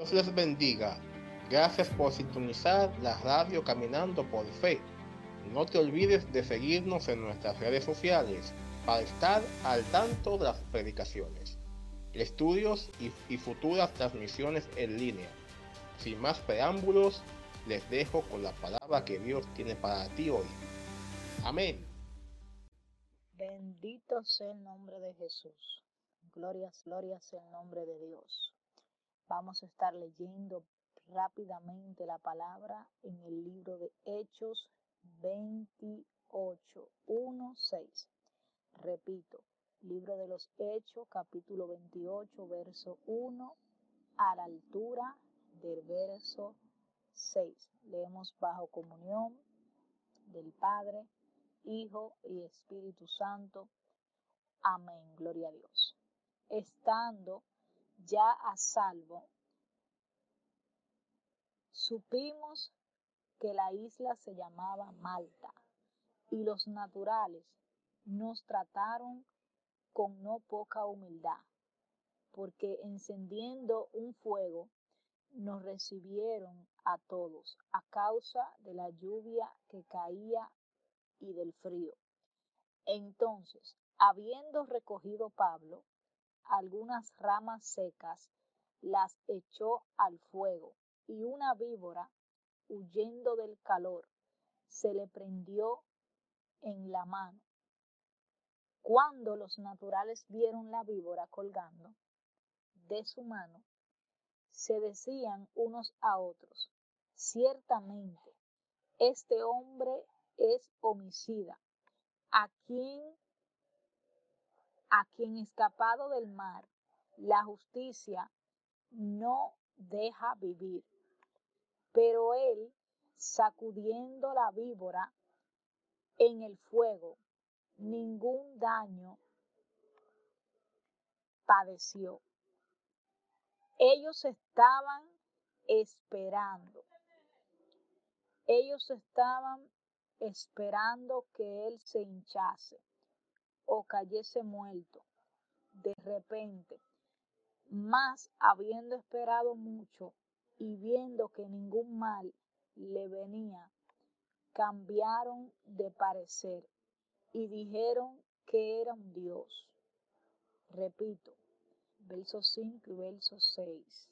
Dios les bendiga. Gracias por sintonizar la radio Caminando por Fe. No te olvides de seguirnos en nuestras redes sociales para estar al tanto de las predicaciones, estudios y, futuras transmisiones en línea. Sin más preámbulos, les dejo con la palabra que Dios tiene para ti hoy. Amén. Bendito sea el nombre de Jesús. Glorias, glorias el nombre de Dios. Vamos a estar leyendo rápidamente la palabra en el libro de Hechos 28, 1, 6. Repito, libro de los Hechos, capítulo 28, verso 1, a la altura del verso 6. Leemos bajo comunión del Padre, Hijo y Espíritu Santo. Amén, gloria a Dios. Estando ya a salvo, supimos que la isla se llamaba Malta y los naturales nos trataron con no poca humildad, porque encendiendo un fuego nos recibieron a todos a causa de la lluvia que caía y del frío. Entonces, habiendo recogido Pablo algunas ramas secas, las echó al fuego, y una víbora, huyendo del calor, se le prendió en la mano. Cuando los naturales vieron la víbora colgando de su mano, se decían unos a otros, ciertamente, este hombre es homicida, a quien, a quien escapado del mar, la justicia no deja vivir. Pero él, sacudiendo la víbora en el fuego, ningún daño padeció. Ellos estaban esperando. Ellos estaban esperando que él se hinchase o cayese muerto de repente. Mas habiendo esperado mucho y viendo que ningún mal le venía, cambiaron de parecer y dijeron que era un Dios. Repito, verso 5 y verso 6.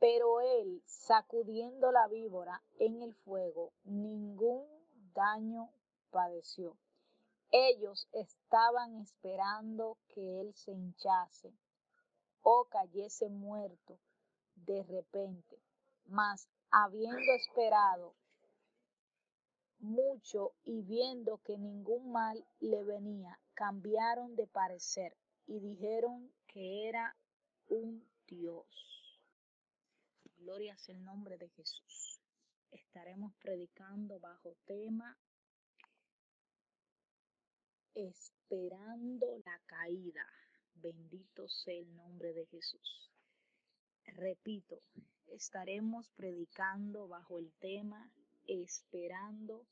Pero él, sacudiendo la víbora en el fuego, ningún daño padeció. Ellos estaban esperando que él se hinchase o cayese muerto de repente, mas habiendo esperado mucho y viendo que ningún mal le venía, cambiaron de parecer y dijeron que era un Dios. Gloria sea el nombre de Jesús. Estaremos predicando bajo tema Esperando la caída. Bendito sea el nombre de Jesús. Repito, estaremos predicando bajo el tema Esperando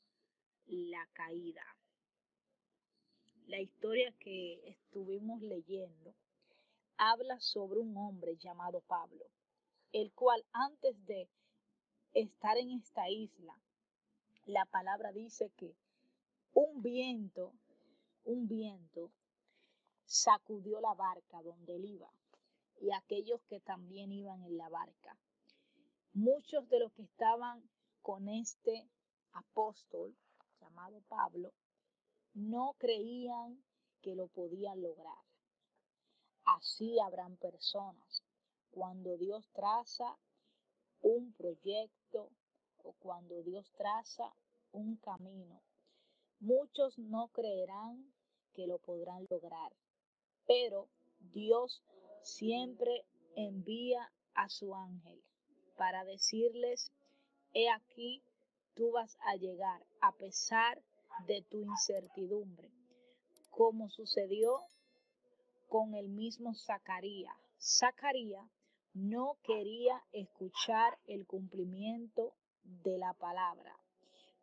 la caída. La historia que estuvimos leyendo habla sobre un hombre llamado Pablo el cual antes de estar en esta isla, la palabra dice que un viento, un viento sacudió la barca donde él iba y aquellos que también iban en la barca. Muchos de los que estaban con este apóstol llamado Pablo no creían que lo podían lograr. Así habrán personas cuando Dios traza un proyecto o cuando Dios traza un camino. Muchos no creerán que lo podrán lograr, pero Dios siempre envía a su ángel para decirles, he aquí, tú vas a llegar a pesar de tu incertidumbre, como sucedió con el mismo Zacarías. Zacarías no quería escuchar el cumplimiento de la palabra,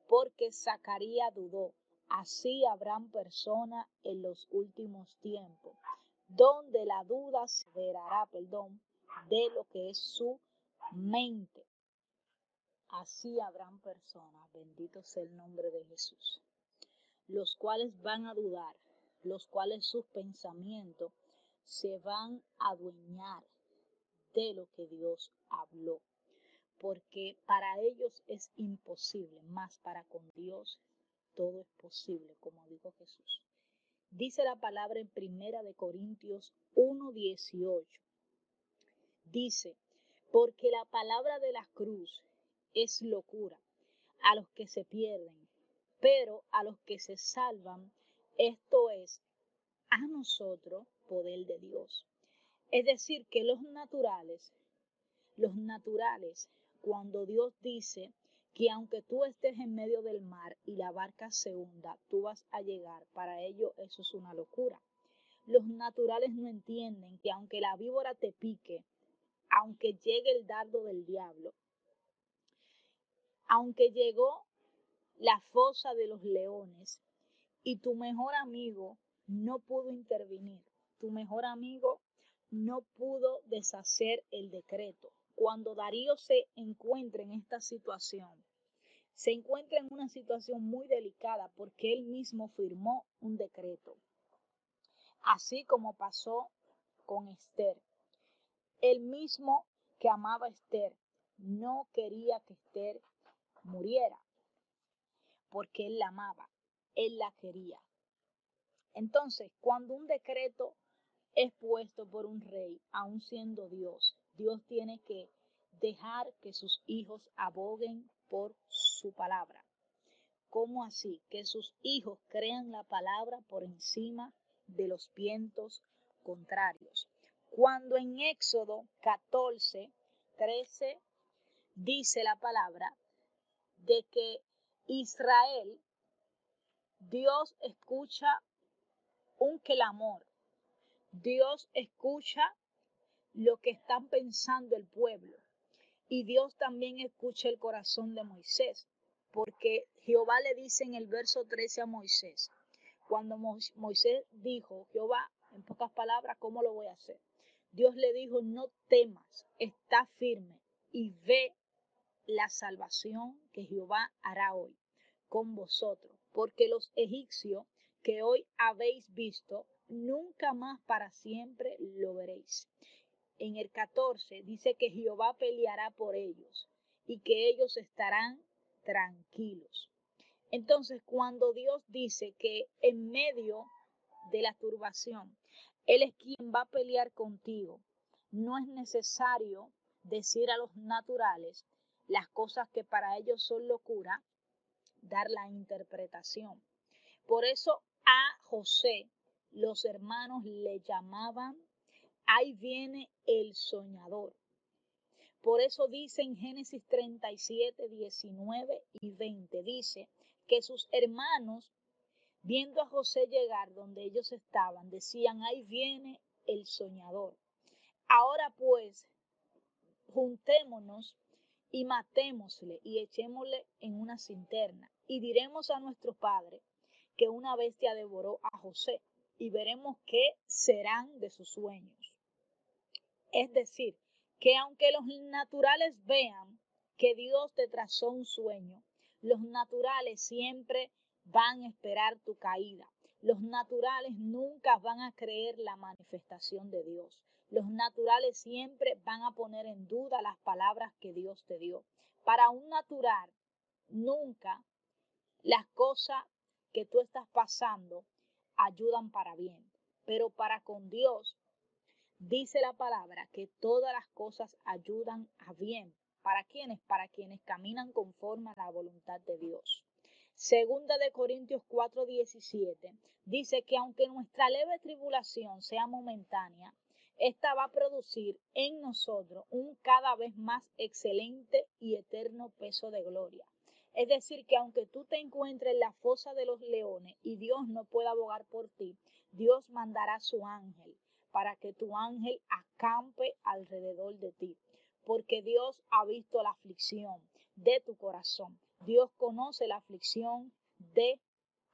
porque Zacarías dudó. Así habrán personas en los últimos tiempos, donde la duda se verá, perdón, de lo que es su mente. Así habrán personas, bendito sea el nombre de Jesús, los cuales van a dudar, los cuales sus pensamientos se van a adueñar de lo que Dios habló, porque para ellos es imposible, más para con Dios todo es posible, como dijo Jesús. Dice la palabra en Primera de Corintios 1:18. Dice, porque la palabra de la cruz es locura a los que se pierden, pero a los que se salvan, esto es a nosotros poder de Dios. Es decir, que los naturales, los naturales, cuando Dios dice que aunque tú estés en medio del mar y la barca se hunda, tú vas a llegar, para ellos eso es una locura. Los naturales no entienden que aunque la víbora te pique, aunque llegue el dardo del diablo, aunque llegó la fosa de los leones y tu mejor amigo no pudo intervenir, tu mejor amigo no pudo deshacer el decreto. Cuando Darío se encuentra en esta situación, se encuentra en una situación muy delicada porque él mismo firmó un decreto. Así como pasó con Esther. El mismo que amaba a Esther no quería que Esther muriera, porque él la amaba, él la quería. Entonces, cuando un decreto es puesto por un rey, aun siendo Dios, Dios tiene que dejar que sus hijos aboguen por su palabra. ¿Cómo así? Que sus hijos crean la palabra por encima de los vientos contrarios. Cuando en Éxodo 14, 13 dice la palabra de que Israel, Dios escucha un clamor, Dios escucha lo que están pensando el pueblo y Dios también escucha el corazón de Moisés, porque Jehová le dice en el verso 13 a Moisés, cuando Moisés dijo, Jehová, en pocas palabras, ¿cómo lo voy a hacer? Dios le dijo, no temas, está firme y ve la salvación que Jehová hará hoy con vosotros, porque los egipcios que hoy habéis visto, nunca más para siempre lo veréis. En el 14 dice que Jehová peleará por ellos y que ellos estarán tranquilos. Entonces, cuando Dios dice que en medio de la turbación, Él es quien va a pelear contigo, no es necesario decir a los naturales las cosas que para ellos son locura, dar la interpretación. Por eso a José los hermanos le llamaban, ahí viene el soñador. Por eso dice en Génesis 37, 19 y 20, dice que sus hermanos, viendo a José llegar donde ellos estaban, decían, ahí viene el soñador. Ahora pues, juntémonos y matémosle y echémosle en una cinterna y diremos a nuestro padre que una bestia devoró a José y veremos qué serán de sus sueños. Es decir, que aunque los naturales vean que Dios te trazó un sueño, los naturales siempre van a esperar tu caída. Los naturales nunca van a creer la manifestación de Dios. Los naturales siempre van a poner en duda las palabras que Dios te dio. Para un natural, nunca las cosas que tú estás pasando ayudan para bien. Pero para con Dios, dice la palabra que todas las cosas ayudan a bien. ¿Para quienes? Para quienes caminan conforme a la voluntad de Dios. Segunda de Corintios 4:17 dice que aunque nuestra leve tribulación sea momentánea, esta va a producir en nosotros un cada vez más excelente y eterno peso de gloria. Es decir, que aunque tú te encuentres en la fosa de los leones y Dios no pueda abogar por ti, Dios mandará su ángel para que tu ángel acampe alrededor de ti. Porque Dios ha visto la aflicción de tu corazón. Dios conoce la aflicción de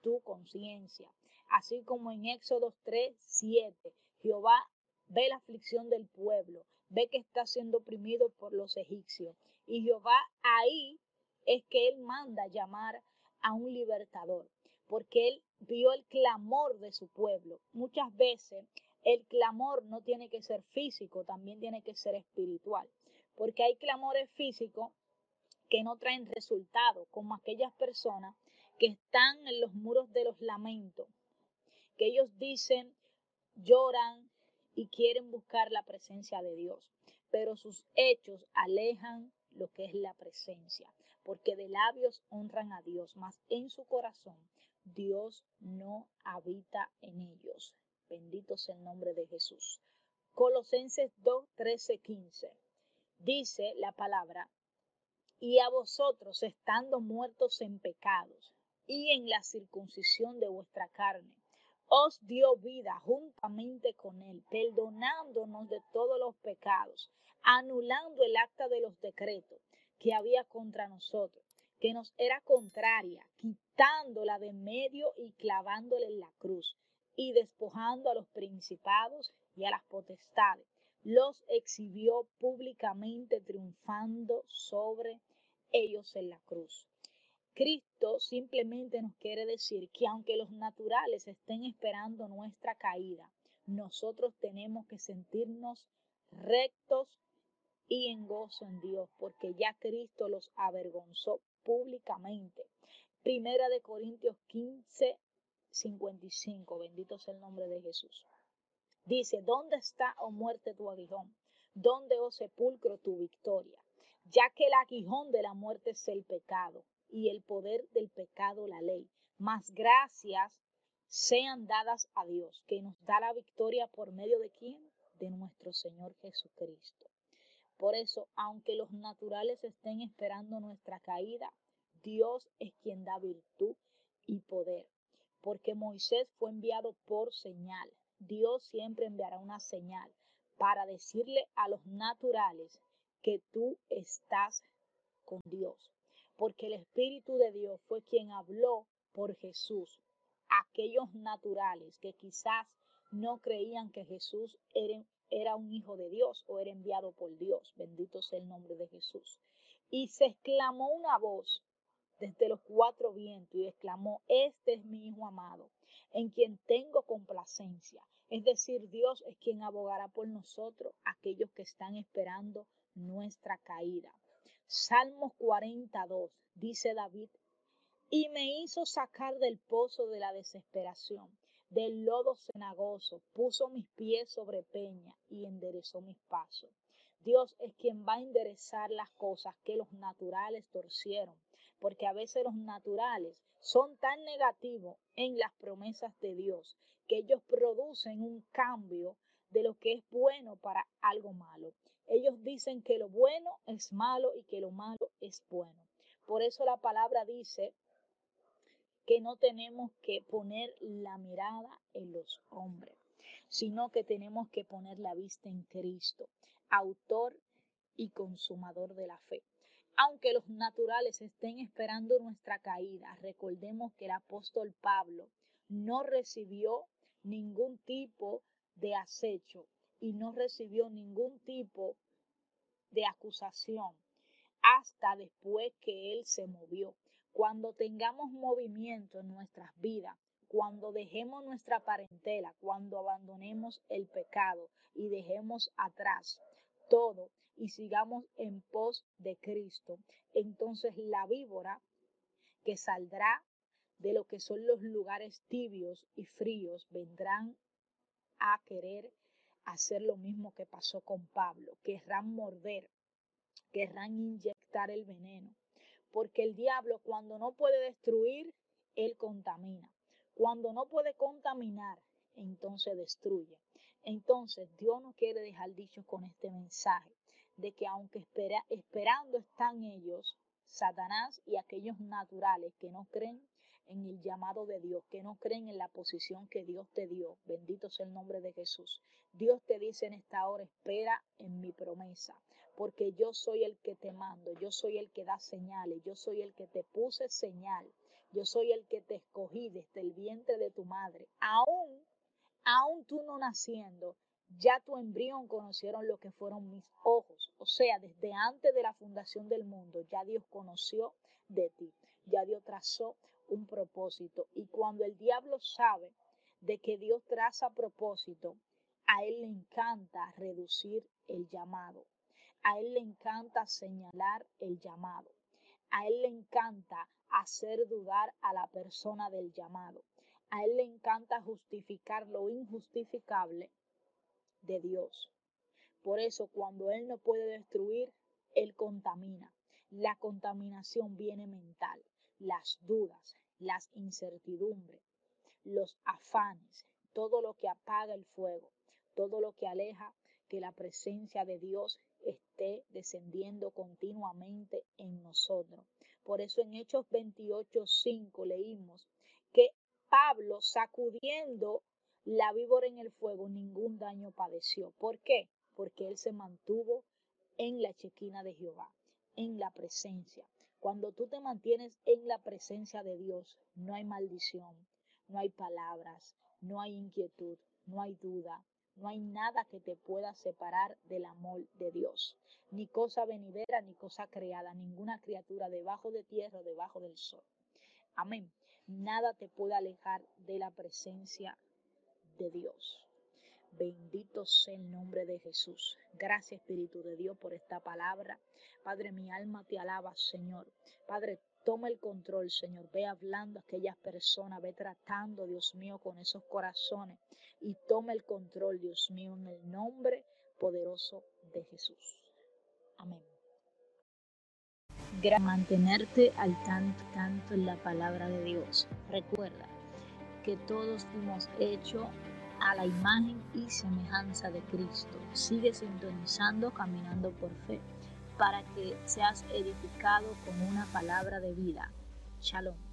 tu conciencia. Así como en Éxodo 3, 7, Jehová ve la aflicción del pueblo, ve que está siendo oprimido por los egipcios. Y Jehová ahí es que él manda llamar a un libertador, porque él vio el clamor de su pueblo. Muchas veces el clamor no tiene que ser físico, también tiene que ser espiritual, porque hay clamores físicos que no traen resultado, como aquellas personas que están en los muros de los lamentos, que ellos dicen, lloran y quieren buscar la presencia de Dios, pero sus hechos alejan lo que es la presencia, porque de labios honran a Dios, mas en su corazón Dios no habita en ellos. Bendito sea el nombre de Jesús. Colosenses 2, 13, 15. Dice la palabra, y a vosotros estando muertos en pecados y en la circuncisión de vuestra carne, os dio vida juntamente con él, perdonándonos de todos los pecados, anulando el acta de los decretos que había contra nosotros, que nos era contraria, quitándola de medio y clavándola en la cruz y despojando a los principados y a las potestades, los exhibió públicamente triunfando sobre ellos en la cruz. Cristo simplemente nos quiere decir que aunque los naturales estén esperando nuestra caída, nosotros tenemos que sentirnos rectos y en gozo en Dios, porque ya Cristo los avergonzó públicamente. Primera de Corintios 15, 55. Bendito sea el nombre de Jesús. Dice, ¿dónde está, oh muerte, tu aguijón? ¿Dónde, oh sepulcro, tu victoria? Ya que el aguijón de la muerte es el pecado y el poder del pecado la ley. Mas gracias sean dadas a Dios, que nos da la victoria por medio de quién? De nuestro Señor Jesucristo. Por eso, aunque los naturales estén esperando nuestra caída, Dios es quien da virtud y poder porque Moisés fue enviado por señal. Dios siempre enviará una señal para decirle a los naturales que tú estás con Dios, porque el Espíritu de Dios fue quien habló por Jesús. Aquellos naturales que quizás no creían que Jesús era, era un hijo de Dios o era enviado por Dios, bendito sea el nombre de Jesús. Y se exclamó una voz desde los cuatro vientos y exclamó, este es mi Hijo amado, en quien tengo complacencia. Es decir, Dios es quien abogará por nosotros, aquellos que están esperando nuestra caída. Salmos 42, dice David, y me hizo sacar del pozo de la desesperación, del lodo cenagoso, puso mis pies sobre peña y enderezó mis pasos. Dios es quien va a enderezar las cosas que los naturales torcieron porque a veces los naturales son tan negativos en las promesas de Dios que ellos producen un cambio de lo que es bueno para algo malo. Ellos dicen que lo bueno es malo y que lo malo es bueno. Por eso la palabra dice que no tenemos que poner la mirada en los hombres, sino que tenemos que poner la vista en Cristo, autor y consumador de la fe. Aunque los naturales estén esperando nuestra caída, recordemos que el apóstol Pablo no recibió ningún tipo de acecho y no recibió ningún tipo de acusación hasta después que él se movió. Cuando tengamos movimiento en nuestras vidas, cuando dejemos nuestra parentela, cuando abandonemos el pecado y dejemos atrás todo y sigamos en pos de Cristo, entonces la víbora que saldrá de lo que son los lugares tibios y fríos vendrán a querer hacer lo mismo que pasó con Pablo, querrán morder, querrán inyectar el veneno, porque el diablo cuando no puede destruir, él contamina. Cuando no puede contaminar, entonces destruye. Entonces Dios no quiere dejar dicho con este mensaje de que aunque espera, esperando están ellos, Satanás y aquellos naturales que no creen en el llamado de Dios, que no creen en la posición que Dios te dio. Bendito sea el nombre de Jesús. Dios te dice en esta hora, espera en mi promesa, porque yo soy el que te mando, yo soy el que da señales, yo soy el que te puse señal, yo soy el que te escogí desde el vientre de tu madre. Aún, aún tú no naciendo, ya tu embrión conocieron lo que fueron mis ojos. O sea, desde antes de la fundación del mundo, ya Dios conoció de ti. Ya Dios trazó un propósito. Y cuando el diablo sabe de que Dios traza propósito, a él le encanta reducir el llamado. A él le encanta señalar el llamado. A él le encanta hacer dudar a la persona del llamado. A él le encanta justificar lo injustificable de Dios. Por eso cuando Él no puede destruir, Él contamina. La contaminación viene mental, las dudas, las incertidumbres, los afanes, todo lo que apaga el fuego, todo lo que aleja que la presencia de Dios esté descendiendo continuamente en nosotros. Por eso en Hechos 28:5 leímos que Pablo sacudiendo la víbora en el fuego ningún daño padeció. ¿Por qué? Porque él se mantuvo en la chequina de Jehová, en la presencia. Cuando tú te mantienes en la presencia de Dios, no hay maldición, no hay palabras, no hay inquietud, no hay duda, no hay nada que te pueda separar del amor de Dios. Ni cosa venidera, ni cosa creada, ninguna criatura debajo de tierra o debajo del sol. Amén. Nada te puede alejar de la presencia de Dios. Bendito sea el nombre de Jesús. Gracias Espíritu de Dios por esta palabra. Padre, mi alma te alaba, Señor. Padre, toma el control, Señor. Ve hablando a aquellas personas, ve tratando, Dios mío, con esos corazones. Y toma el control, Dios mío, en el nombre poderoso de Jesús. Amén. Mantenerte al tanto, tanto en la palabra de Dios. Recuerda que todos fuimos hechos a la imagen y semejanza de Cristo. Sigue sintonizando, caminando por fe, para que seas edificado con una palabra de vida. Shalom.